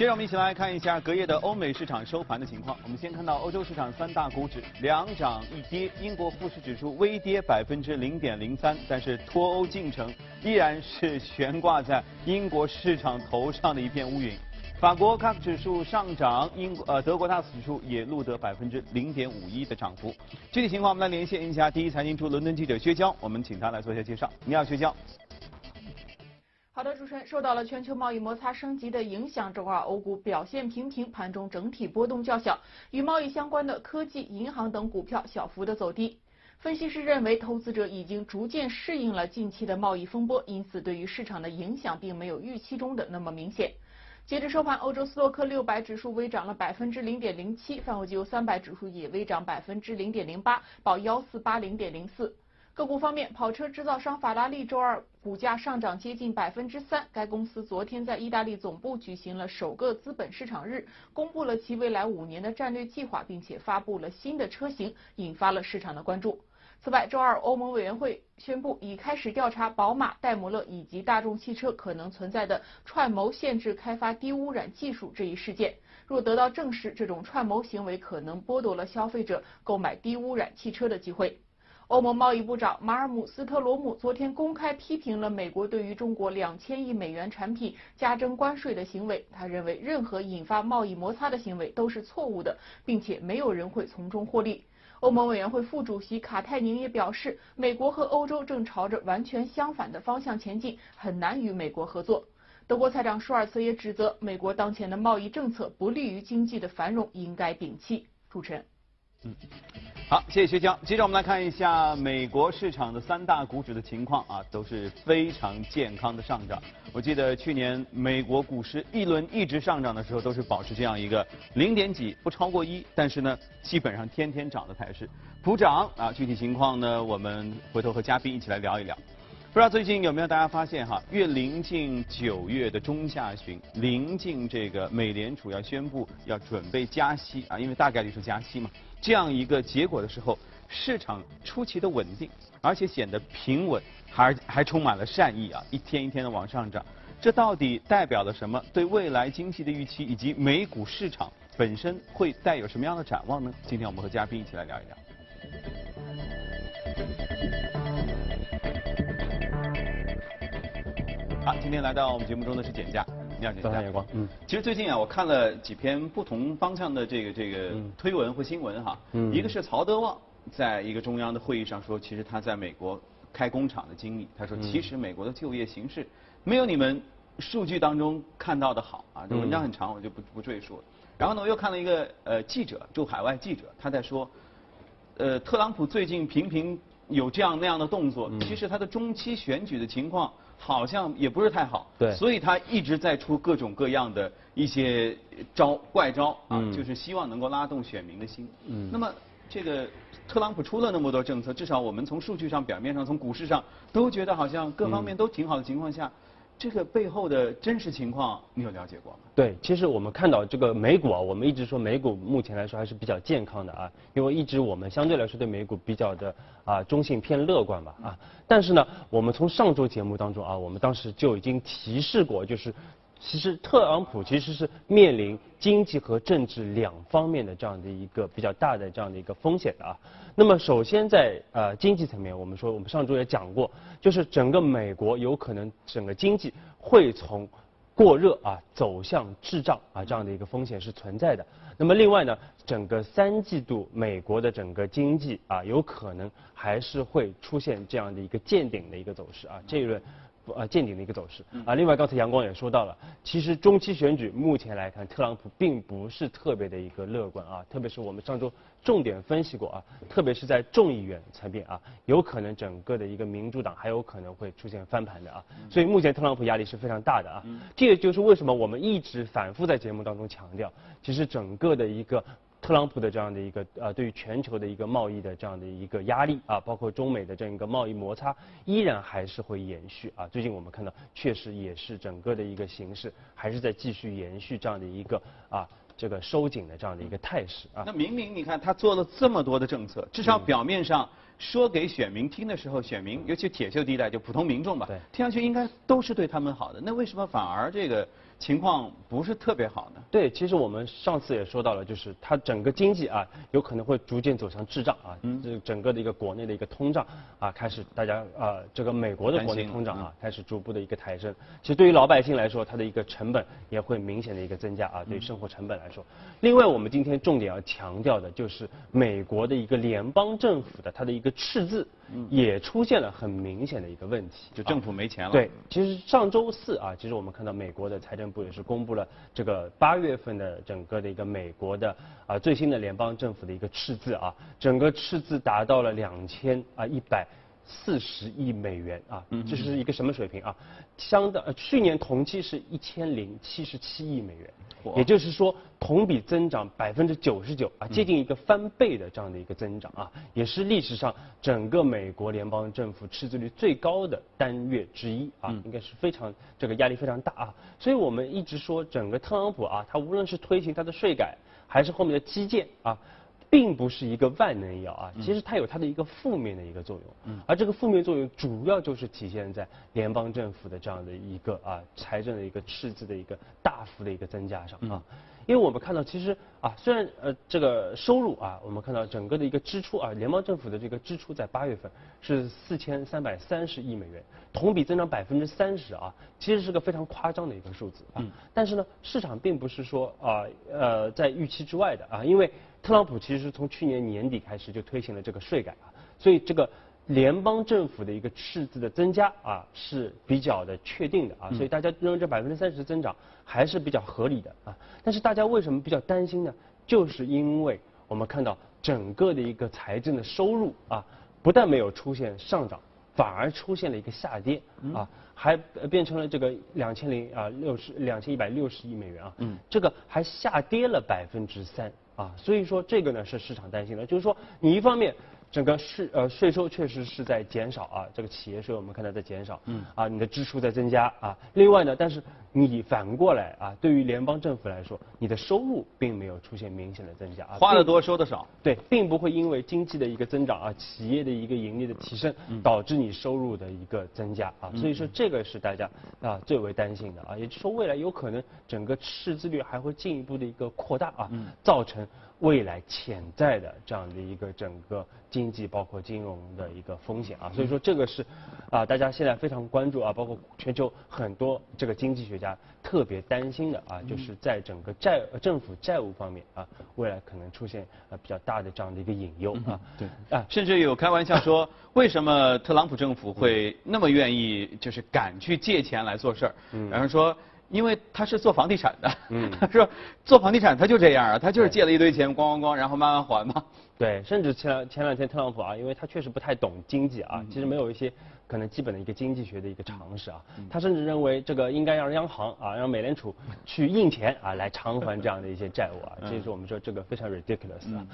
接着我们一起来看一下隔夜的欧美市场收盘的情况。我们先看到欧洲市场三大股指两涨一跌，英国富时指数微跌百分之零点零三，但是脱欧进程依然是悬挂在英国市场头上的一片乌云。法国 CAC 指数上涨，英国呃德国 DAX 指数也录得百分之零点五一的涨幅。具体情况我们来连线一下第一财经驻伦敦记者薛娇，我们请他来做一下介绍。你好，薛娇。好的，主持人，受到了全球贸易摩擦升级的影响，周二欧股表现平平，盘中整体波动较小，与贸易相关的科技、银行等股票小幅的走低。分析师认为，投资者已经逐渐适应了近期的贸易风波，因此对于市场的影响并没有预期中的那么明显。截至收盘，欧洲斯洛克六百指数微涨了百分之零点零七，泛欧绩优三百指数也微涨百分之零点零八，报幺四八零点零四。个股方面，跑车制造商法拉利周二股价上涨接近百分之三。该公司昨天在意大利总部举行了首个资本市场日，公布了其未来五年的战略计划，并且发布了新的车型，引发了市场的关注。此外，周二欧盟委员会宣布已开始调查宝马、戴姆勒以及大众汽车可能存在的串谋限制开发低污染技术这一事件。若得到证实，这种串谋行为可能剥夺了消费者购买低污染汽车的机会。欧盟贸易部长马尔姆斯特罗姆昨天公开批评了美国对于中国两千亿美元产品加征关税的行为。他认为，任何引发贸易摩擦的行为都是错误的，并且没有人会从中获利。欧盟委员会副主席卡泰宁也表示，美国和欧洲正朝着完全相反的方向前进，很难与美国合作。德国财长舒尔茨也指责美国当前的贸易政策不利于经济的繁荣，应该摒弃。主持人，好，谢谢薛江。接着我们来看一下美国市场的三大股指的情况啊，都是非常健康的上涨。我记得去年美国股市一轮一直上涨的时候，都是保持这样一个零点几不超过一，但是呢，基本上天天涨的态势。普涨啊，具体情况呢，我们回头和嘉宾一起来聊一聊。不知道最近有没有大家发现哈，越临近九月的中下旬，临近这个美联储要宣布要准备加息啊，因为大概率是加息嘛。这样一个结果的时候，市场出奇的稳定，而且显得平稳，还还充满了善意啊！一天一天的往上涨，这到底代表了什么？对未来经济的预期以及美股市场本身会带有什么样的展望呢？今天我们和嘉宾一起来聊一聊。好，今天来到我们节目中的是简家。你好，早上阳光。嗯，其实最近啊，我看了几篇不同方向的这个这个推文或新闻哈。嗯。一个是曹德旺在一个中央的会议上说，其实他在美国开工厂的经历，他说其实美国的就业形势没有你们数据当中看到的好啊。这文章很长，我就不不赘述了。然后呢，我又看了一个呃记者驻海外记者，他在说，呃，特朗普最近频频有这样那样的动作，其实他的中期选举的情况。好像也不是太好，对，所以他一直在出各种各样的一些招怪招啊，就是希望能够拉动选民的心。嗯，那么这个特朗普出了那么多政策，至少我们从数据上、表面上、从股市上都觉得好像各方面都挺好的情况下。这个背后的真实情况，你有了解过吗？对，其实我们看到这个美股啊，我们一直说美股目前来说还是比较健康的啊，因为一直我们相对来说对美股比较的啊中性偏乐观吧啊。但是呢，我们从上周节目当中啊，我们当时就已经提示过，就是。其实特朗普其实是面临经济和政治两方面的这样的一个比较大的这样的一个风险的啊。那么首先在呃经济层面，我们说我们上周也讲过，就是整个美国有可能整个经济会从过热啊走向滞胀啊这样的一个风险是存在的。那么另外呢，整个三季度美国的整个经济啊有可能还是会出现这样的一个见顶的一个走势啊这一轮。呃，见顶的一个走势啊。另外，刚才阳光也说到了，其实中期选举目前来看，特朗普并不是特别的一个乐观啊。特别是我们上周重点分析过啊，特别是在众议院层面啊，有可能整个的一个民主党还有可能会出现翻盘的啊。所以目前特朗普压力是非常大的啊。这也就是为什么我们一直反复在节目当中强调，其实整个的一个。特朗普的这样的一个呃，对于全球的一个贸易的这样的一个压力啊，包括中美的这样一个贸易摩擦，依然还是会延续啊。最近我们看到，确实也是整个的一个形势还是在继续延续这样的一个啊这个收紧的这样的一个态势啊。那明明你看他做了这么多的政策，至少表面上说给选民听的时候，选民尤其铁锈地带就普通民众吧，对听上去应该都是对他们好的，那为什么反而这个情况不是特别好呢？对，其实我们上次也说到了，就是它整个经济啊，有可能会逐渐走向滞胀啊，嗯这整个的一个国内的一个通胀啊，开始大家啊，这个美国的国内通胀啊，开始逐步的一个抬升。其实对于老百姓来说，它的一个成本也会明显的一个增加啊，对于生活成本来说。另外，我们今天重点要强调的就是美国的一个联邦政府的它的一个赤字，也出现了很明显的一个问题，就政府没钱了。对，其实上周四啊，其实我们看到美国的财政部也是公布了这个八月份的整个的一个美国的啊最新的联邦政府的一个赤字啊，整个赤字达到了两千啊一百。四十亿美元啊，这是一个什么水平啊？相当呃去年同期是一千零七十七亿美元，也就是说同比增长百分之九十九啊，接近一个翻倍的这样的一个增长啊，也是历史上整个美国联邦政府赤字率最高的单月之一啊，应该是非常这个压力非常大啊，所以我们一直说整个特朗普啊，他无论是推行他的税改，还是后面的基建啊。并不是一个万能药啊，其实它有它的一个负面的一个作用，而这个负面作用主要就是体现在联邦政府的这样的一个啊财政的一个赤字的一个大幅的一个增加上啊，因为我们看到其实啊虽然呃这个收入啊我们看到整个的一个支出啊联邦政府的这个支出在八月份是四千三百三十亿美元，同比增长百分之三十啊，其实是个非常夸张的一个数字啊，但是呢市场并不是说啊呃在预期之外的啊，因为特朗普其实是从去年年底开始就推行了这个税改啊，所以这个联邦政府的一个赤字的增加啊是比较的确定的啊，所以大家认为这百分之三十增长还是比较合理的啊。但是大家为什么比较担心呢？就是因为我们看到整个的一个财政的收入啊，不但没有出现上涨，反而出现了一个下跌啊，还呃变成了这个两千零啊六十两千一百六十亿美元啊，嗯这个还下跌了百分之三啊，所以说这个呢是市场担心的，就是说你一方面。整个税呃税收确实是在减少啊，这个企业税我们看到在减少，嗯。啊，你的支出在增加啊。另外呢，但是你反过来啊，对于联邦政府来说，你的收入并没有出现明显的增加啊，花的多，收的少。对，并不会因为经济的一个增长啊，企业的一个盈利的提升，导致你收入的一个增加啊，所以说这个是大家啊最为担心的啊，也就是说未来有可能整个赤字率还会进一步的一个扩大啊，造成未来潜在的这样的一个整个经济包括金融的一个风险啊，所以说这个是啊大家现在非常关注啊，包括全球很多这个经济学家特别担心的啊，就是在整个债呃政府债务方面啊，未来可能出现呃比较大的这样的一个隐忧啊。对啊，甚至有开玩笑说，为什么特朗普政府会那么愿意就是敢去借钱来做事儿？然后说。因为他是做房地产的，嗯。他说做房地产他就这样啊，他就是借了一堆钱，咣咣咣，然后慢慢还嘛。对，甚至前两前两天特朗普啊，因为他确实不太懂经济啊，其实没有一些可能基本的一个经济学的一个常识啊，他甚至认为这个应该让央行啊，让美联储去印钱啊来偿还这样的一些债务啊，这是我们说这个非常 ridiculous 啊。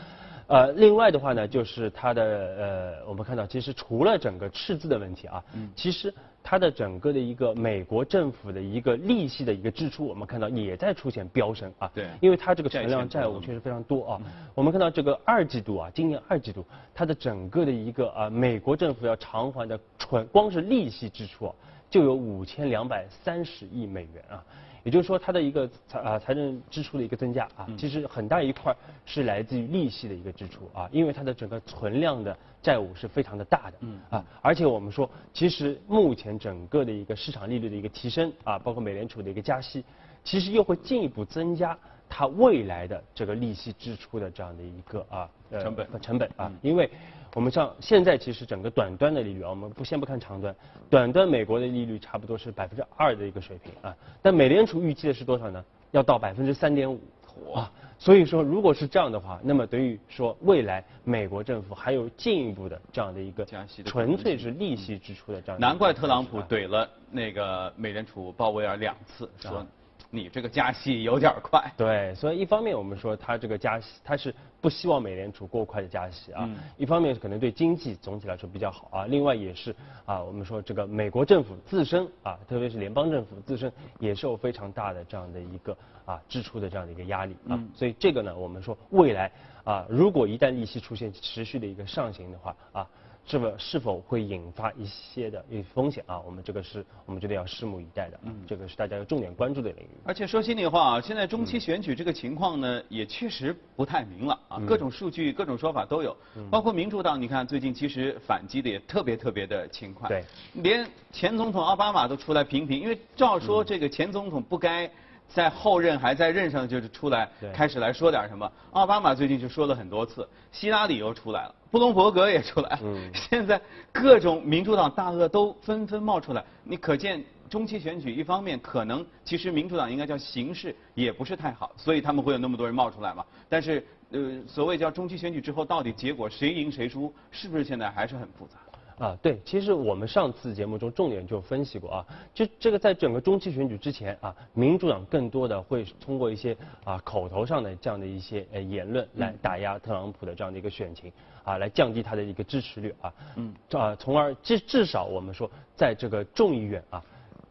呃，另外的话呢，就是它的呃，我们看到其实除了整个赤字的问题啊，嗯。其实它的整个的一个美国政府的一个利息的一个支出，我们看到也在出现飙升啊。对因为它这个存量债务确实非常多啊。我们看到这个二季度啊，今年二季度它的整个的一个啊，美国政府要偿还的纯光是利息支出啊，就有五千两百三十亿美元啊。也就是说，它的一个财啊财政支出的一个增加啊，其实很大一块儿是来自于利息的一个支出啊，因为它的整个存量的债务是非常的大的，啊，而且我们说，其实目前整个的一个市场利率的一个提升啊，包括美联储的一个加息，其实又会进一步增加它未来的这个利息支出的这样的一个啊呃成本。成本啊，因为我们像现在其实整个短端的利率啊，我们不先不看长端，短端美国的利率差不多是百分之二的一个水平啊，但美联储预计的是多少呢？要到百分之三点五。哇，所以说如果是这样的话，那么等于说未来美国政府还有进一步的这样的一个加息纯粹是利息支出的这样的难怪特朗普怼了那个美联储鲍威尔两次，说你这个加息有点快。对，所以一方面我们说它这个加息，它是不希望美联储过快的加息啊，嗯一方面可能对经济总体来说比较好啊，另外也是啊，我们说这个美国政府自身啊，特别是联邦政府自身也受非常大的这样的一个啊支出的这样的一个压力啊，嗯所以这个呢，我们说未来啊，如果一旦利息出现持续的一个上行的话啊。是否是否会引发一些的一些风险啊？我们这个是我们觉得要拭目以待的，嗯，这个是大家要重点关注的领域。而且说心里话啊，现在中期选举这个情况呢，也确实不太明朗啊，各种数据、各种说法都有，包括民主党，你看最近其实反击的也特别特别的勤快，对，连前总统奥巴马都出来评评，因为照说这个前总统不该。在后任还在任上，就是出来开始来说点什么。奥巴马最近就说了很多次，希拉里又出来了，布隆伯格也出来了。现在各种民主党大鳄都纷纷冒出来，你可见中期选举一方面可能其实民主党应该叫形势也不是太好，所以他们会有那么多人冒出来嘛。但是呃，所谓叫中期选举之后，到底结果谁赢谁输，是不是现在还是很复杂？啊，对，其实我们上次节目中重点就分析过啊，就这个在整个中期选举之前啊，民主党更多的会通过一些啊口头上的这样的一些呃言论来打压特朗普的这样的一个选情啊，来降低他的一个支持率啊，嗯，啊，从而至至少我们说在这个众议院啊。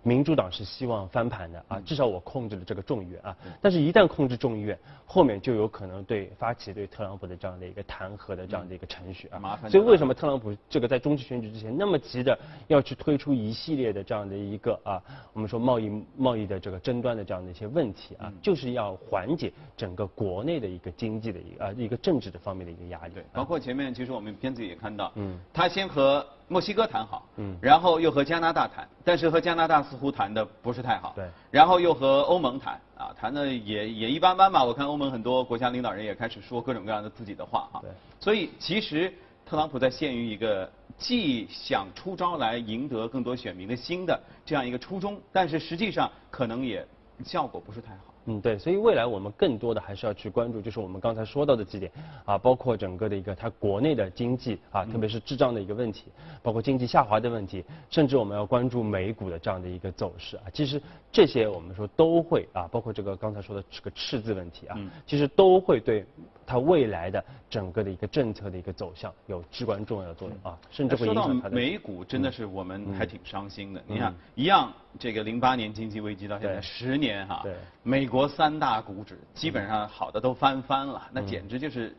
民主党是希望翻盘的啊，至少我控制了这个众议院啊，但是一旦控制众议院，后面就有可能对发起对特朗普的这样的一个弹劾的这样的一个程序啊，麻烦。所以为什么特朗普这个在中期选举之前那么急的要去推出一系列的这样的一个啊，我们说贸易贸易的这个争端的这样的一些问题啊，就是要缓解整个国内的一个经济的一个啊一个政治的方面的一个压力。对，包括前面其实我们片子也看到，嗯，他先和。墨西哥谈好，嗯，然后又和加拿大谈，但是和加拿大似乎谈的不是太好，对，然后又和欧盟谈，啊，谈的也也一般般吧。我看欧盟很多国家领导人也开始说各种各样的自己的话，哈，对，所以其实特朗普在陷于一个既想出招来赢得更多选民的心的这样一个初衷，但是实际上可能也效果不是太好。嗯，对，所以未来我们更多的还是要去关注，就是我们刚才说到的几点啊，包括整个的一个它国内的经济啊，特别是滞胀的一个问题，包括经济下滑的问题，甚至我们要关注美股的这样的一个走势啊。其实这些我们说都会啊，包括这个刚才说的这个赤字问题啊，其实都会对它未来的整个的一个政策的一个走向有至关重要的作用啊，甚至会影响它的。美股真的是我们还挺伤心的，你看一样。这个零八年经济危机到现在十年哈，美国三大股指基本上好的都翻番了，那简直就是，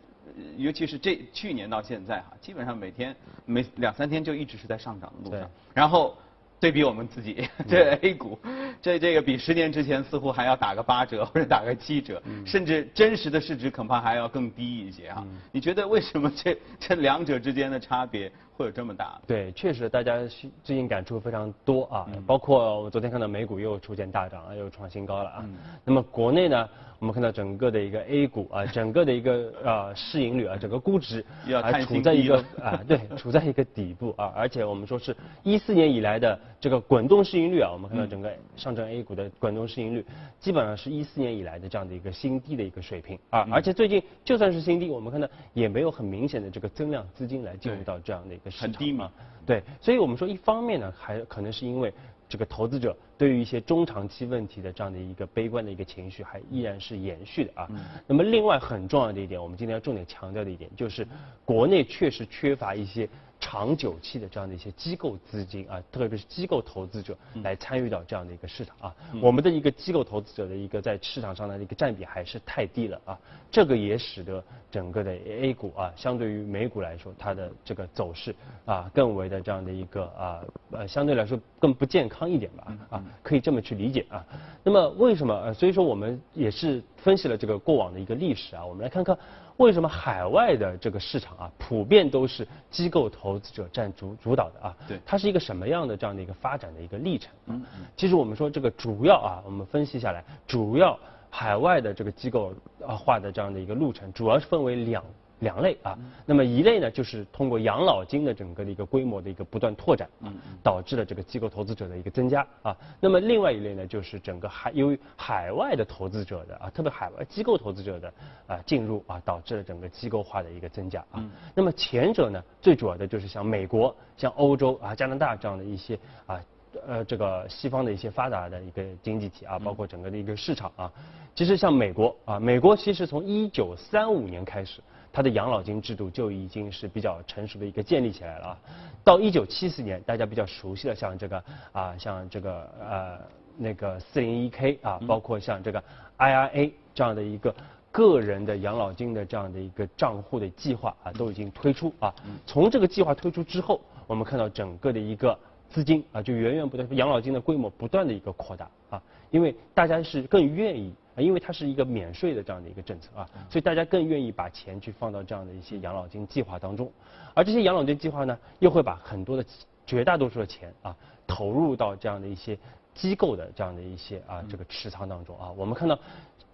尤其是这去年到现在哈，基本上每天每两三天就一直是在上涨的路上，然后。对比我们自己，这 A 股，这这个比十年之前似乎还要打个八折或者打个七折，甚至真实的市值恐怕还要更低一些啊！你觉得为什么这这两者之间的差别会有这么大？对，确实大家最近感触非常多啊，包括我昨天看到美股又出现大涨，又创新高了啊。那么国内呢？我们看到整个的一个 A 股啊，整个的一个啊市盈率啊，整个估值还处在一个啊对，处在一个底部啊，而且我们说是一四年以来的这个滚动市盈率啊，我们看到整个上证 A 股的滚动市盈率基本上是一四年以来的这样的一个新低的一个水平啊，而且最近就算是新低，我们看到也没有很明显的这个增量资金来进入到这样的一个市场。很低嘛，对，所以我们说一方面呢，还可能是因为。这个投资者对于一些中长期问题的这样的一个悲观的一个情绪还依然是延续的啊。那么另外很重要的一点，我们今天要重点强调的一点就是，国内确实缺乏一些。长久期的这样的一些机构资金啊，特别是机构投资者来参与到这样的一个市场啊，我们的一个机构投资者的一个在市场上的一个占比还是太低了啊，这个也使得整个的 A 股啊，相对于美股来说，它的这个走势啊，更为的这样的一个啊呃，相对来说更不健康一点吧啊，可以这么去理解啊。那么为什么？呃，所以说我们也是分析了这个过往的一个历史啊，我们来看看。为什么海外的这个市场啊，普遍都是机构投资者占主主导的啊？对，它是一个什么样的这样的一个发展的一个历程？嗯嗯。其实我们说这个主要啊，我们分析下来，主要海外的这个机构啊化的这样的一个路程，主要是分为两。两类啊，那么一类呢，就是通过养老金的整个的一个规模的一个不断拓展，嗯，导致了这个机构投资者的一个增加啊。那么另外一类呢，就是整个海由于海外的投资者的啊，特别海外机构投资者的啊进入啊，导致了整个机构化的一个增加啊。那么前者呢，最主要的就是像美国、像欧洲啊、加拿大这样的一些啊呃这个西方的一些发达的一个经济体啊，包括整个的一个市场啊。其实像美国啊，美国其实从一九三五年开始。它的养老金制度就已经是比较成熟的一个建立起来了啊。到一九七四年，大家比较熟悉的像这个啊，像这个呃那个四零一 K 啊，包括像这个 IRA 这样的一个个人的养老金的这样的一个账户的计划啊，都已经推出啊。从这个计划推出之后，我们看到整个的一个资金啊，就源源不断，养老金的规模不断的一个扩大啊，因为大家是更愿意啊，因为它是一个免税的这样的一个政策啊，所以大家更愿意把钱去放到这样的一些养老金计划当中，而这些养老金计划呢，又会把很多的绝大多数的钱啊，投入到这样的一些机构的这样的一些啊这个持仓当中啊，我们看到。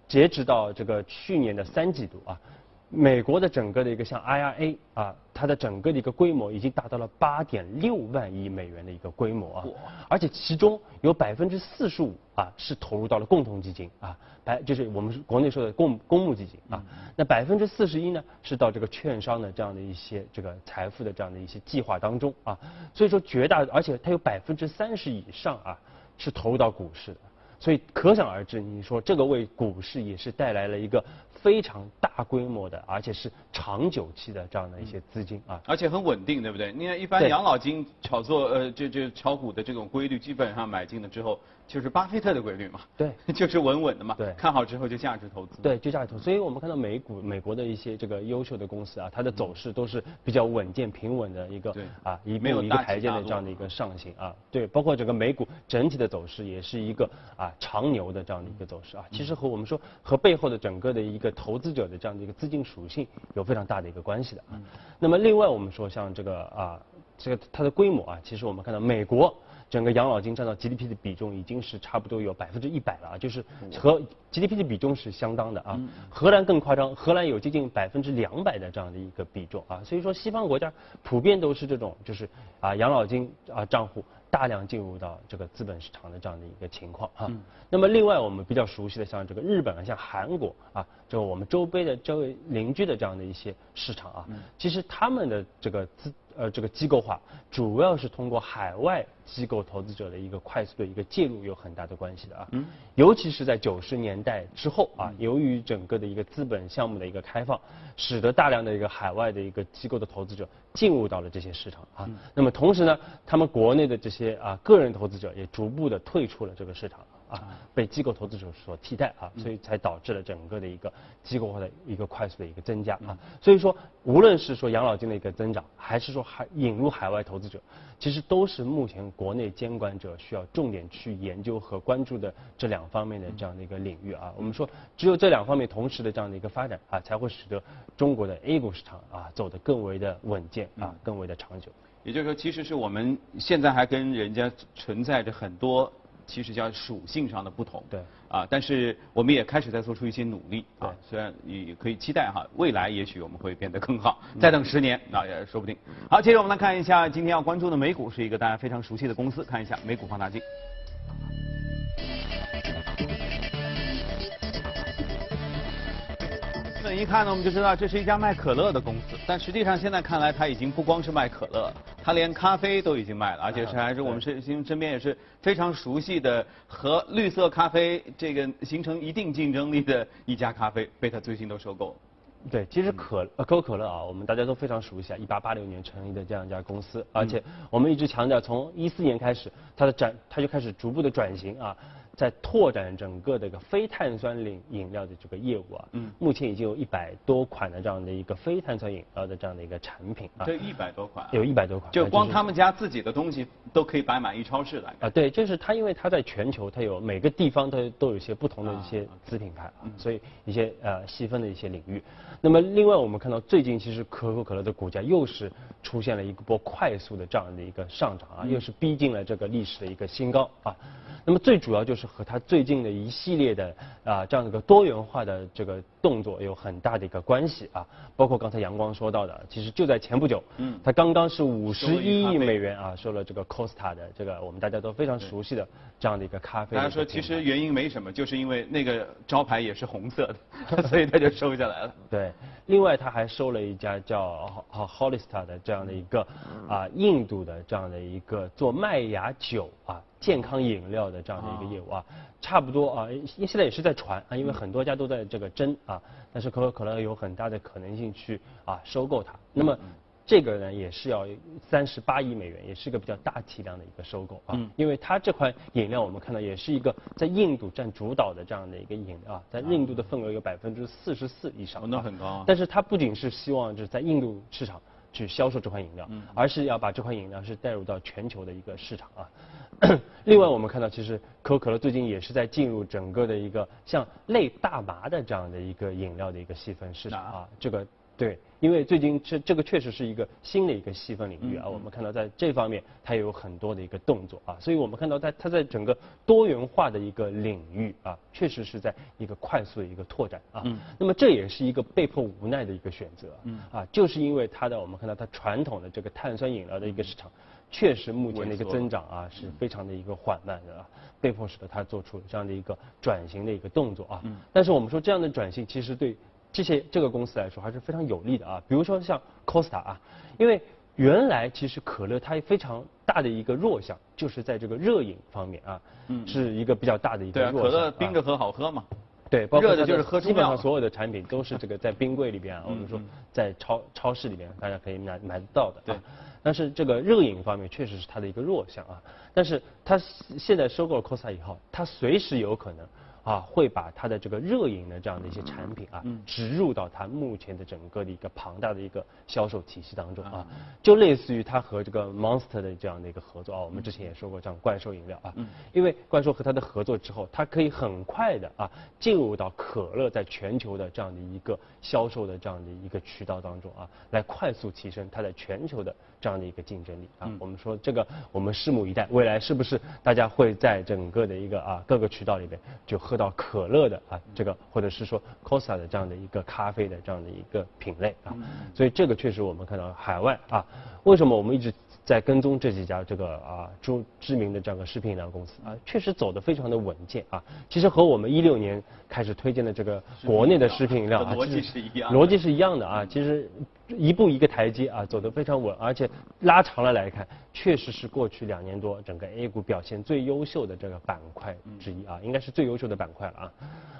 截止到这个去年的三季度啊，美国的整个的一个像 IRA 啊，它的整个的一个规模已经达到了八点六万亿美元的一个规模啊，而且其中有百分之四十五啊是投入到了共同基金啊，百就是我们国内说的公公募基金啊，那百分之四十一呢是到这个券商的这样的一些这个财富的这样的一些计划当中啊，所以说绝大而且它有百分之三十以上啊是投入到股市的。所以可想而知，你说这个为股市也是带来了一个非常大规模的，而且是长久期的这样的一些资金啊，而且很稳定，对不对？你看一般养老金炒作呃，就就炒股的这种规律，基本上买进了之后。就是巴菲特的规律嘛，对，就是稳稳的嘛，对，看好之后就价值投资，对，就价值投资。所以我们看到美股、美国的一些这个优秀的公司啊，它的走势都是比较稳健、平稳的一个，对，啊，一步一个台阶的这样的一个上行啊，对，包括整个美股整体的走势也是一个啊长牛的这样的一个走势啊。其实和我们说和背后的整个的一个投资者的这样的一个资金属性有非常大的一个关系的啊。那么另外我们说像这个啊，这个它的规模啊，其实我们看到美国。整个养老金占到 GDP 的比重已经是差不多有百分之一百了啊，就是和 GDP 的比重是相当的啊。荷兰更夸张，荷兰有接近百分之两百的这样的一个比重啊。所以说，西方国家普遍都是这种，就是啊养老金啊账户大量进入到这个资本市场的这样的一个情况啊。那么另外我们比较熟悉的像这个日本啊，像韩国啊，就我们周边的周围邻居的这样的一些市场啊，其实他们的这个资。呃，这个机构化主要是通过海外机构投资者的一个快速的一个介入有很大的关系的啊，嗯，尤其是在九十年代之后啊，由于整个的一个资本项目的一个开放，使得大量的一个海外的一个机构的投资者进入到了这些市场啊，那么同时呢，他们国内的这些啊个人投资者也逐步的退出了这个市场。啊，被机构投资者所替代啊，所以才导致了整个的一个机构化的一个快速的一个增加啊。所以说，无论是说养老金的一个增长，还是说海引入海外投资者，其实都是目前国内监管者需要重点去研究和关注的这两方面的这样的一个领域啊。我们说，只有这两方面同时的这样的一个发展啊，才会使得中国的 A 股市场啊走得更为的稳健啊，更为的长久。也就是说，其实是我们现在还跟人家存在着很多。其实叫属性上的不同，对，啊，但是我们也开始在做出一些努力，啊，虽然也可以期待哈，未来也许我们会变得更好，再等十年那也说不定。好，接着我们来看一下今天要关注的美股，是一个大家非常熟悉的公司，看一下美股放大镜。一看呢，我们就知道这是一家卖可乐的公司。但实际上，现在看来，它已经不光是卖可乐，它连咖啡都已经卖了，而且是还是我们身身身边也是非常熟悉的和绿色咖啡这个形成一定竞争力的一家咖啡，被他最近都收购了。对，其实可可口可乐啊，我们大家都非常熟悉啊，一八八六年成立的这样一家公司，而且我们一直强调，从一四年开始，它的转它就开始逐步的转型啊。在拓展整个的一个非碳酸饮饮料的这个业务啊，嗯，目前已经有一百多款的这样的一个非碳酸饮料的这样的一个产品啊，这一百多款，有一百多款，就光他们家自己的东西都可以摆满一超市来。啊，对，就是它，因为它在全球，它有每个地方它都有一些不同的一些子品牌啊，所以一些呃细分的一些领域。那么另外我们看到最近其实可口可乐的股价又是出现了一波快速的这样的一个上涨啊，又是逼近了这个历史的一个新高啊。那么最主要就是和他最近的一系列的啊这样的一个多元化的这个动作有很大的一个关系啊，包括刚才阳光说到的，其实就在前不久，嗯，他刚刚是五十一亿美元啊收了这个 Costa 的这个我们大家都非常熟悉的这样的一个咖啡。大家说其实原因没什么，就是因为那个招牌也是红色的，所以他就收下来了。对，另外他还收了一家叫 Hollister 的这样的一个啊印度的这样的一个做麦芽酒啊。健康饮料的这样的一个业务啊，差不多啊，因现在也是在传啊，因为很多家都在这个争啊，但是可口可乐有很大的可能性去啊收购它。那么这个呢也是要三十八亿美元，也是一个比较大体量的一个收购啊。因为它这款饮料我们看到也是一个在印度占主导的这样的一个饮料啊，在印度的份额有百分之四十四以上，那很高。但是它不仅是希望就是在印度市场去销售这款饮料，而是要把这款饮料是带入到全球的一个市场啊。另外，我们看到其实可口可乐最近也是在进入整个的一个像类大麻的这样的一个饮料的一个细分市场啊。这个对，因为最近这这个确实是一个新的一个细分领域啊。我们看到在这方面它也有很多的一个动作啊。所以我们看到它它在整个多元化的一个领域啊，确实是在一个快速的一个拓展啊。那么这也是一个被迫无奈的一个选择啊，就是因为它的我们看到它传统的这个碳酸饮料的一个市场。确实，目前的一个增长啊是非常的一个缓慢的啊，被迫使得它做出这样的一个转型的一个动作啊。但是我们说这样的转型其实对这些这个公司来说还是非常有利的啊。比如说像 Costa 啊，因为原来其实可乐它非常大的一个弱项就是在这个热饮方面啊，是一个比较大的一个弱项。对，可乐冰着喝好喝嘛。对，包括就是喝基本上所有的产品都是这个在冰柜里边啊，我们说在超超市里边大家可以买买得到的。对。但是这个热饮方面确实是它的一个弱项啊，但是它现在收购了 Costa 以后，它随时有可能。啊，会把它的这个热饮的这样的一些产品啊，植入到它目前的整个的一个庞大的一个销售体系当中啊，就类似于它和这个 Monster 的这样的一个合作啊，我们之前也说过这样怪兽饮料啊，因为怪兽和它的合作之后，它可以很快的啊进入到可乐在全球的这样的一个销售的这样的一个渠道当中啊，来快速提升它在全球的这样的一个竞争力啊。我们说这个，我们拭目以待，未来是不是大家会在整个的一个啊各个渠道里边就。喝到可乐的啊，这个或者是说 Costa 的这样的一个咖啡的这样的一个品类啊，所以这个确实我们看到海外啊，为什么我们一直在跟踪这几家这个啊知知名的这样的食品饮料公司啊，确实走得非常的稳健啊。其实和我们一六年开始推荐的这个国内的食品饮料逻辑是一样，逻辑是一样的啊。其实一步一个台阶啊，走得非常稳，而且拉长了来看，确实是过去两年多整个 A 股表现最优秀的这个板块之一啊，应该是最优秀的板块了啊。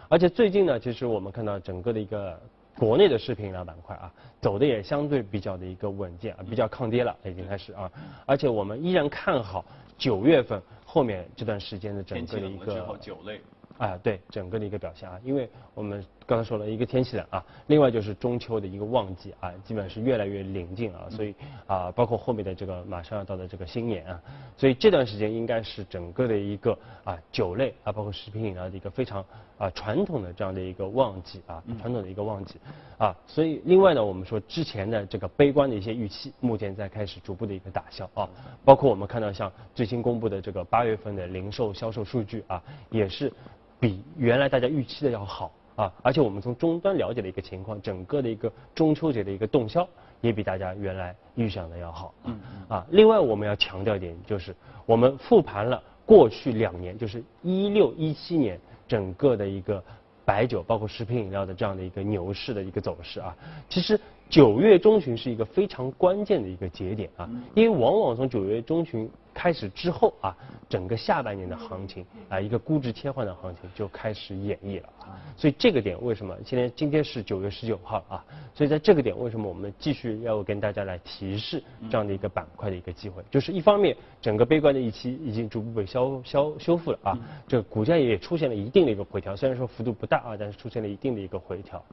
而且最近呢，其实我们看到整个的一个国内的食品饮料板块啊，走的也相对比较的一个稳健啊，比较抗跌了，已经开始啊。而且我们依然看好九月份后面这段时间的整个的一个酒类啊，对整个的一个表现啊，因为我们。刚才说了一个天气冷啊，另外就是中秋的一个旺季啊，基本是越来越临近啊，所以啊，包括后面的这个马上要到的这个新年啊，所以这段时间应该是整个的一个啊酒类啊，包括食品饮料的一个非常啊传统的这样的一个旺季啊，传统的一个旺季啊，所以另外呢，我们说之前的这个悲观的一些预期，目前在开始逐步的一个打消啊，包括我们看到像最新公布的这个八月份的零售销售数据啊，也是比原来大家预期的要好。啊，而且我们从终端了解的一个情况，整个的一个中秋节的一个动销也比大家原来预想的要好。嗯啊，另外我们要强调一点，就是我们复盘了过去两年，就是一六一七年整个的一个白酒包括食品饮料的这样的一个牛市的一个走势啊，其实。九月中旬是一个非常关键的一个节点啊，因为往往从九月中旬开始之后啊，整个下半年的行情啊，一个估值切换的行情就开始演绎了啊。所以这个点为什么今天今天是九月十九号啊？所以在这个点为什么我们继续要跟大家来提示这样的一个板块的一个机会？就是一方面整个悲观的预期已经逐步被消消修复了啊，这个股价也出现了一定的一个回调，虽然说幅度不大啊，但是出现了一定的一个回调。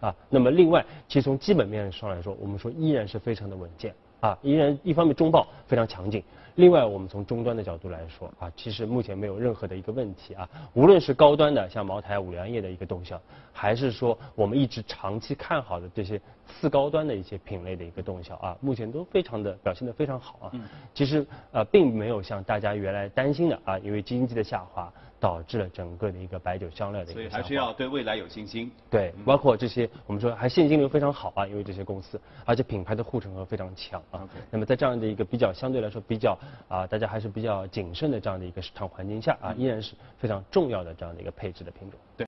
啊，那么另外，其实从基本面上来说，我们说依然是非常的稳健啊，依然一方面中报非常强劲，另外我们从终端的角度来说啊，其实目前没有任何的一个问题啊，无论是高端的像茅台、五粮液的一个动向，还是说我们一直长期看好的这些次高端的一些品类的一个动向啊，目前都非常的表现的非常好啊，其实呃并没有像大家原来担心的啊，因为经济的下滑。导致了整个的一个白酒香料的一个，所以还是要对未来有信心。对，包括这些我们说还现金流非常好啊，因为这些公司，而且品牌的护城河非常强啊。那么在这样的一个比较相对来说比较啊，大家还是比较谨慎的这样的一个市场环境下啊，依然是非常重要的这样的一个配置的品种。对。